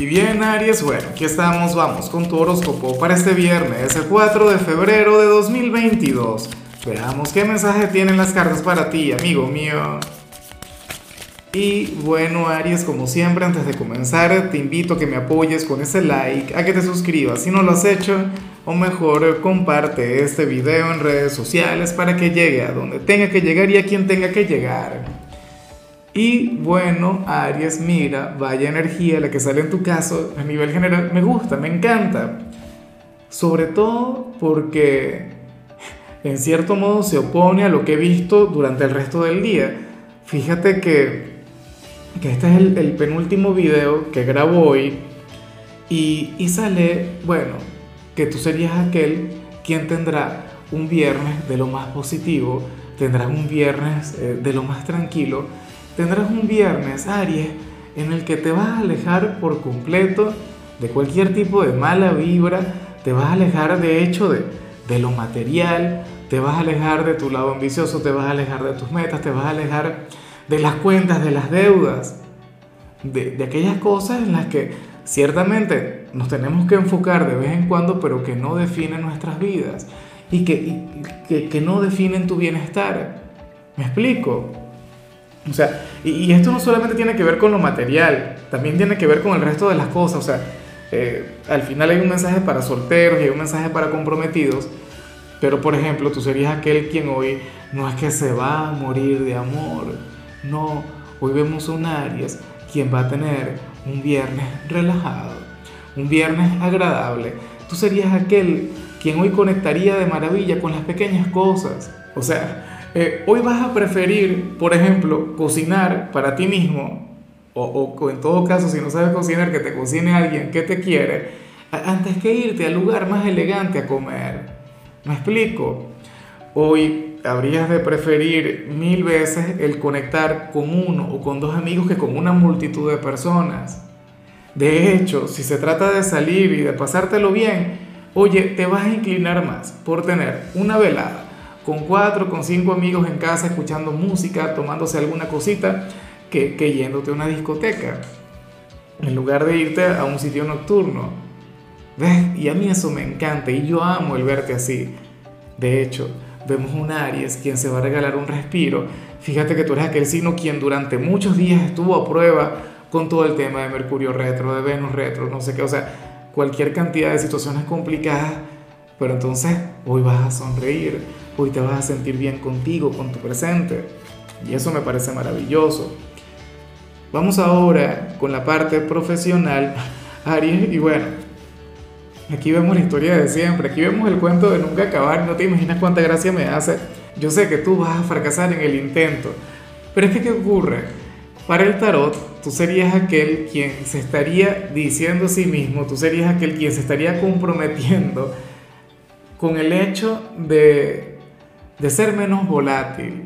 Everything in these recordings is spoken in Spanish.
Y bien, Aries, bueno, aquí estamos, vamos con tu horóscopo para este viernes, el 4 de febrero de 2022. Veamos qué mensaje tienen las cartas para ti, amigo mío. Y bueno, Aries, como siempre, antes de comenzar, te invito a que me apoyes con ese like, a que te suscribas si no lo has hecho, o mejor, comparte este video en redes sociales para que llegue a donde tenga que llegar y a quien tenga que llegar. Y bueno, Aries, mira, vaya energía la que sale en tu caso a nivel general, me gusta, me encanta. Sobre todo porque en cierto modo se opone a lo que he visto durante el resto del día. Fíjate que, que este es el, penúltimo video que grabo hoy y, y sale, bueno, que tú serías aquel quien tendrá un viernes de lo más positivo, tendrás un viernes eh, de lo más tranquilo tendrás un viernes, Aries, en el que te vas a alejar por completo de cualquier tipo de mala vibra, te vas a alejar de hecho de, de lo material, te vas a alejar de tu lado ambicioso, te vas a alejar de tus metas, te vas a alejar de las cuentas, de las deudas, de, de aquellas cosas en las que ciertamente nos tenemos que enfocar de vez en cuando, pero que no definen nuestras vidas y que, que no definen tu bienestar. ¿Me explico? O sea, y, esto no solamente tiene que ver con lo material, también tiene que ver con el resto de las cosas. O sea, eh, al final hay un mensaje para solteros y hay un mensaje para comprometidos. Pero por ejemplo, tú serías aquel quien hoy no es que se va a morir de amor. No, hoy vemos un Aries quien va a tener un viernes relajado, un viernes agradable. Tú serías aquel quien hoy conectaría de maravilla con las pequeñas cosas. O sea, eh, hoy vas a preferir, por ejemplo, cocinar para ti mismo, o, o, en todo caso, si no sabes cocinar, que te cocine alguien que te quiere, antes que irte al lugar más elegante a comer. ¿Me explico? Hoy habrías de preferir mil veces el conectar con uno o con dos amigos que con una multitud de personas. De hecho, si se trata de salir y de pasártelo bien, oye, te vas a inclinar más por tener una velada con cuatro, con cinco amigos en casa escuchando música, tomándose alguna cosita, que, que yéndote a una discoteca, en lugar de irte a un sitio nocturno. ¿Ves? Y a mí eso me encanta y yo amo el verte así. De hecho, vemos un Aries quien se va a regalar un respiro. Fíjate que tú eres aquel signo quien durante muchos días estuvo a prueba con todo el tema de Mercurio retro, de Venus retro, no sé qué, o sea, cualquier cantidad de situaciones complicadas, pero entonces hoy vas a sonreír, hoy te vas a sentir bien contigo, con tu presente. Y eso me parece maravilloso. Vamos ahora con la parte profesional, Aries, y bueno, aquí vemos la historia de siempre, aquí vemos el cuento de nunca acabar, no te imaginas cuánta gracia me hace. Yo sé que tú vas a fracasar en el intento, pero es que ¿qué ocurre? Para el tarot, tú serías aquel quien se estaría diciendo a sí mismo, tú serías aquel quien se estaría comprometiendo con el hecho de de ser menos volátil,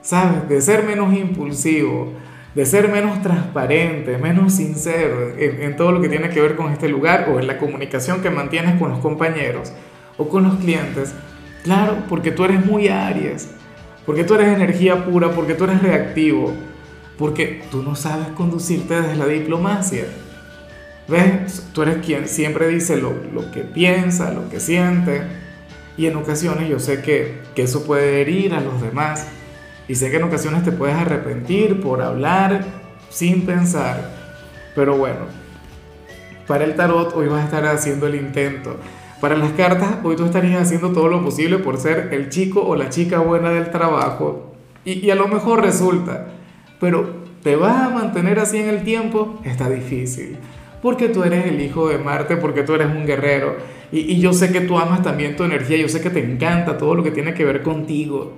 ¿sabes? De ser menos impulsivo, de ser menos transparente, menos sincero en, todo lo que tiene que ver con este lugar o en la comunicación que mantienes con los compañeros o con los clientes. Claro, porque tú eres muy Aries, porque tú eres energía pura, porque tú eres reactivo, porque tú no sabes conducirte desde la diplomacia. ¿Ves? Tú eres quien siempre dice lo, lo que piensa, lo que siente y en ocasiones yo sé que, que eso puede herir a los demás. Y sé que en ocasiones te puedes arrepentir por hablar sin pensar. Pero bueno, para el tarot hoy vas a estar haciendo el intento. Para las cartas hoy tú estarías haciendo todo lo posible por ser el chico o la chica buena del trabajo. Y, a lo mejor resulta. Pero te vas a mantener así en el tiempo, está difícil. Porque tú eres el hijo de Marte, porque tú eres un guerrero y, yo sé que tú amas también tu energía, yo sé que te encanta todo lo que tiene que ver contigo.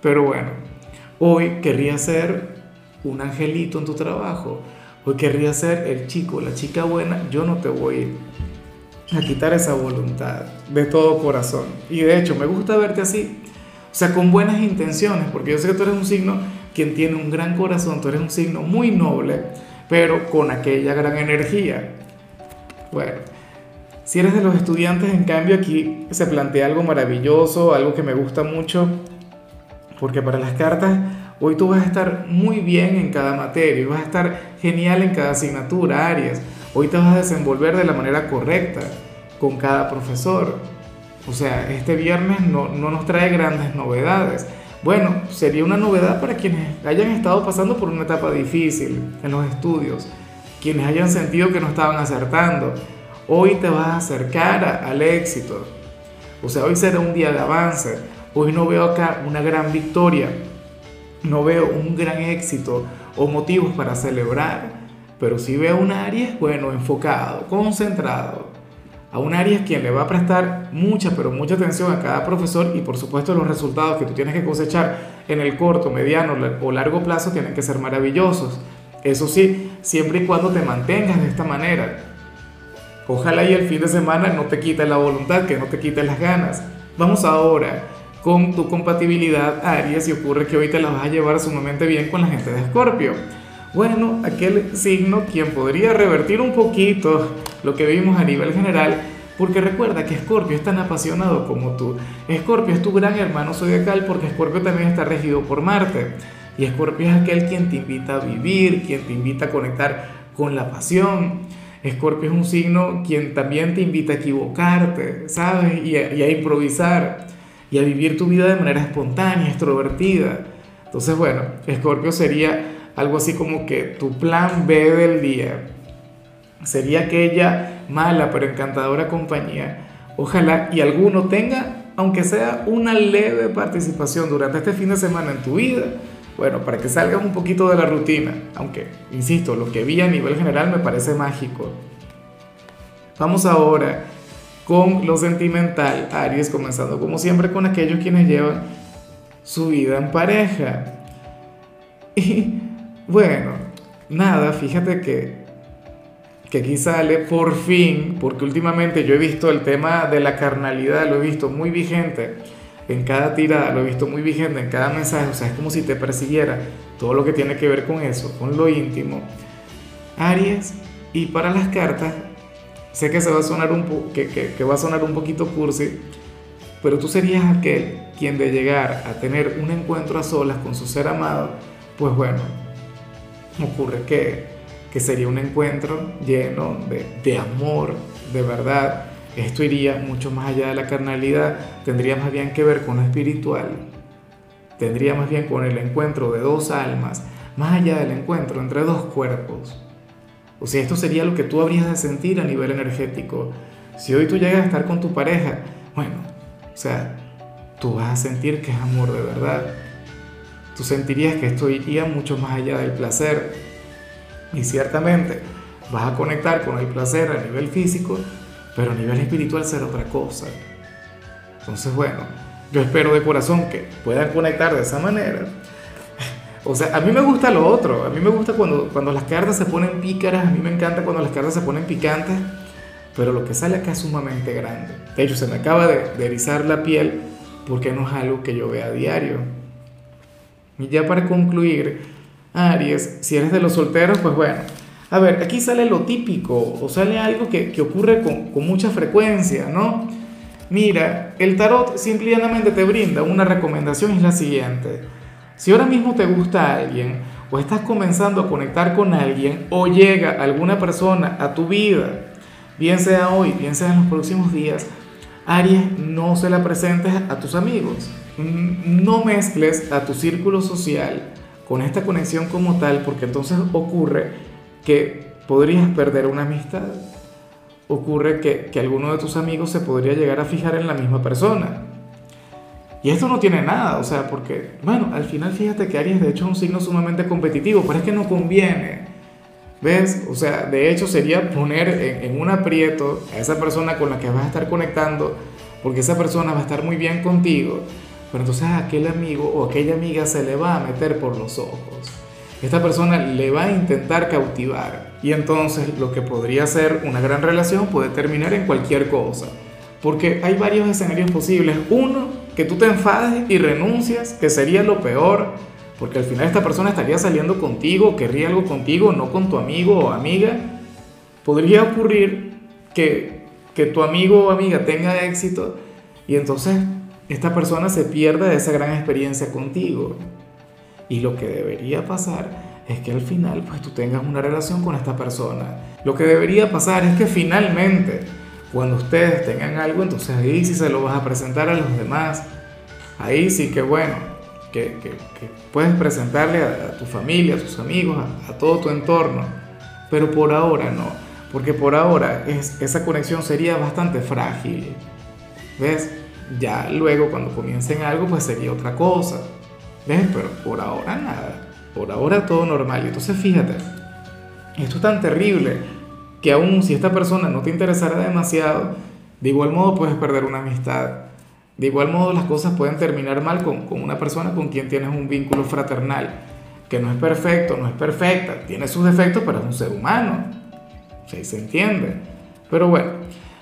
Pero bueno, hoy querría ser un angelito en tu trabajo. Hoy querría ser el chico, la chica buena. Yo no te voy a quitar esa voluntad de todo corazón. Y de hecho, me gusta verte así. O sea, con buenas intenciones, porque yo sé que tú eres un signo quien tiene un gran corazón, tú eres un signo muy noble, pero con aquella gran energía. Bueno, si eres de los estudiantes, en cambio, aquí se plantea algo maravilloso, algo que me gusta mucho, porque para las cartas hoy tú vas a estar muy bien en cada materia, vas a estar genial en cada asignatura, Aries. Hoy te vas a desenvolver de la manera correcta con cada profesor. O sea, este viernes no, no nos trae grandes novedades. Bueno, sería una novedad para quienes hayan estado pasando por una etapa difícil en los estudios, quienes hayan sentido que no estaban acertando. Hoy te vas a acercar al éxito. O sea, hoy será un día de avance. Hoy no veo acá una gran victoria, no veo un gran éxito o motivos para celebrar, pero sí veo un Aries, bueno, enfocado, concentrado, a un Aries quien le va a prestar mucha, pero mucha atención a cada profesor y por supuesto los resultados que tú tienes que cosechar en el corto, mediano o largo plazo tienen que ser maravillosos. Eso sí, siempre y cuando te mantengas de esta manera. Ojalá y el fin de semana no te quite la voluntad, que no te quite las ganas. Vamos ahora con tu compatibilidad Aries y ocurre que hoy te la vas a llevar sumamente bien con la gente de Escorpio. Bueno, aquel signo quien podría revertir un poquito lo que vimos a nivel general, porque recuerda que Escorpio es tan apasionado como tú. Escorpio es tu gran hermano zodiacal porque Escorpio también está regido por Marte. Y Escorpio es aquel quien te invita a vivir, quien te invita a conectar con la pasión. Escorpio es un signo quien también te invita a equivocarte, ¿sabes? Y a, improvisar y a vivir tu vida de manera espontánea, extrovertida. Entonces, bueno, Escorpio sería algo así como que tu plan B del día sería aquella mala pero encantadora compañía. Ojalá y alguno tenga, aunque sea una leve participación durante este fin de semana en tu vida, bueno, para que salgas un poquito de la rutina, aunque, insisto, lo que vi a nivel general me parece mágico. Vamos ahora con lo sentimental, Aries, comenzando como siempre con aquellos quienes llevan su vida en pareja. Y bueno, nada, fíjate que, que aquí sale por fin, porque últimamente yo he visto el tema de la carnalidad, lo he visto muy vigente en cada tirada, lo he visto muy vigente en cada mensaje, o sea, es como si te persiguiera todo lo que tiene que ver con eso, con lo íntimo. Aries, y para las cartas, sé que, se va a sonar un que, que, que va a sonar un poquito cursi, pero tú serías aquel quien de llegar a tener un encuentro a solas con su ser amado, pues bueno, ocurre que, que sería un encuentro lleno de, de amor, de verdad. Esto iría mucho más allá de la carnalidad, tendría más bien que ver con lo espiritual, tendría más bien con el encuentro de dos almas, más allá del encuentro entre dos cuerpos. O sea, esto sería lo que tú habrías de sentir a nivel energético. Si hoy tú llegas a estar con tu pareja, bueno, o sea, tú vas a sentir que es amor de verdad tú sentirías que esto iría mucho más allá del placer. Y ciertamente vas a conectar con el placer a nivel físico, pero a nivel espiritual será otra cosa. Entonces, bueno, yo espero de corazón que puedan conectar de esa manera. O sea, a mí me gusta lo otro, a mí me gusta cuando, cuando las cartas se ponen pícaras, a mí me encanta cuando las cartas se ponen picantes, pero lo que sale acá es sumamente grande. De hecho, se me acaba de, de erizar la piel porque no es algo que yo vea a diario. Y ya para concluir, Aries, si eres de los solteros, pues bueno, a ver, aquí sale lo típico o sale algo que, que ocurre con, con, mucha frecuencia, ¿no? Mira, el tarot simplemente te brinda una recomendación, es la siguiente. Si ahora mismo te gusta alguien o estás comenzando a conectar con alguien o llega alguna persona a tu vida, bien sea hoy, bien sea en los próximos días, Aries, no se la presentes a tus amigos no mezcles a tu círculo social con esta conexión como tal, porque entonces ocurre que podrías perder una amistad. Ocurre que, que alguno de tus amigos se podría llegar a fijar en la misma persona. Y esto no tiene nada, o sea, porque, bueno, al final fíjate que Aries de hecho es un signo sumamente competitivo, pero es que no conviene. ¿Ves? O sea, de hecho sería poner en, en un aprieto a esa persona con la que vas a estar conectando, porque esa persona va a estar muy bien contigo, pero entonces aquel amigo o aquella amiga se le va a meter por los ojos. Esta persona le va a intentar cautivar. Y entonces lo que podría ser una gran relación puede terminar en cualquier cosa. Porque hay varios escenarios posibles. Uno, que tú te enfades y renuncias, que sería lo peor. Porque al final esta persona estaría saliendo contigo, querría algo contigo, no con tu amigo o amiga. Podría ocurrir que, que tu amigo o amiga tenga éxito y entonces esta persona se pierde de esa gran experiencia contigo. Y lo que debería pasar es que al final pues tú tengas una relación con esta persona. Lo que debería pasar es que finalmente cuando ustedes tengan algo, entonces ahí sí se lo vas a presentar a los demás. Ahí sí que bueno, que, puedes presentarle a, tu familia, a tus amigos, a, todo tu entorno. Pero por ahora no, porque por ahora es, esa conexión sería bastante frágil. ¿Ves? Ya luego cuando comiencen algo pues sería otra cosa. ¿Ves? Pero por ahora nada. Por ahora todo normal. Entonces fíjate, esto es tan terrible que aún si esta persona no te interesara demasiado, de igual modo puedes perder una amistad. De igual modo las cosas pueden terminar mal con, con una persona con quien tienes un vínculo fraternal, que no es perfecto, no es perfecta, tiene sus defectos, pero es un ser humano. ¿Sí se entiende? Pero bueno,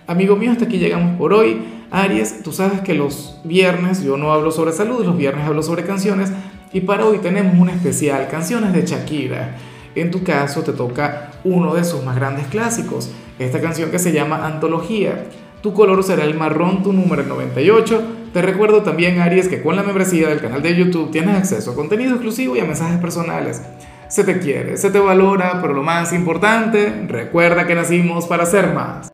amigo mío, hasta aquí llegamos por hoy. Aries, tú sabes que los viernes yo no hablo sobre salud, los viernes hablo sobre canciones y para hoy tenemos un especial, canciones de Shakira. En tu caso te toca uno de sus más grandes clásicos, esta canción que se llama Antología. Tu color será el marrón, tu número 98. Te recuerdo también, Aries, que con la membresía del canal de YouTube tienes acceso a contenido exclusivo y a mensajes personales. Se te quiere, se te valora, pero lo más importante, recuerda que nacimos para ser más.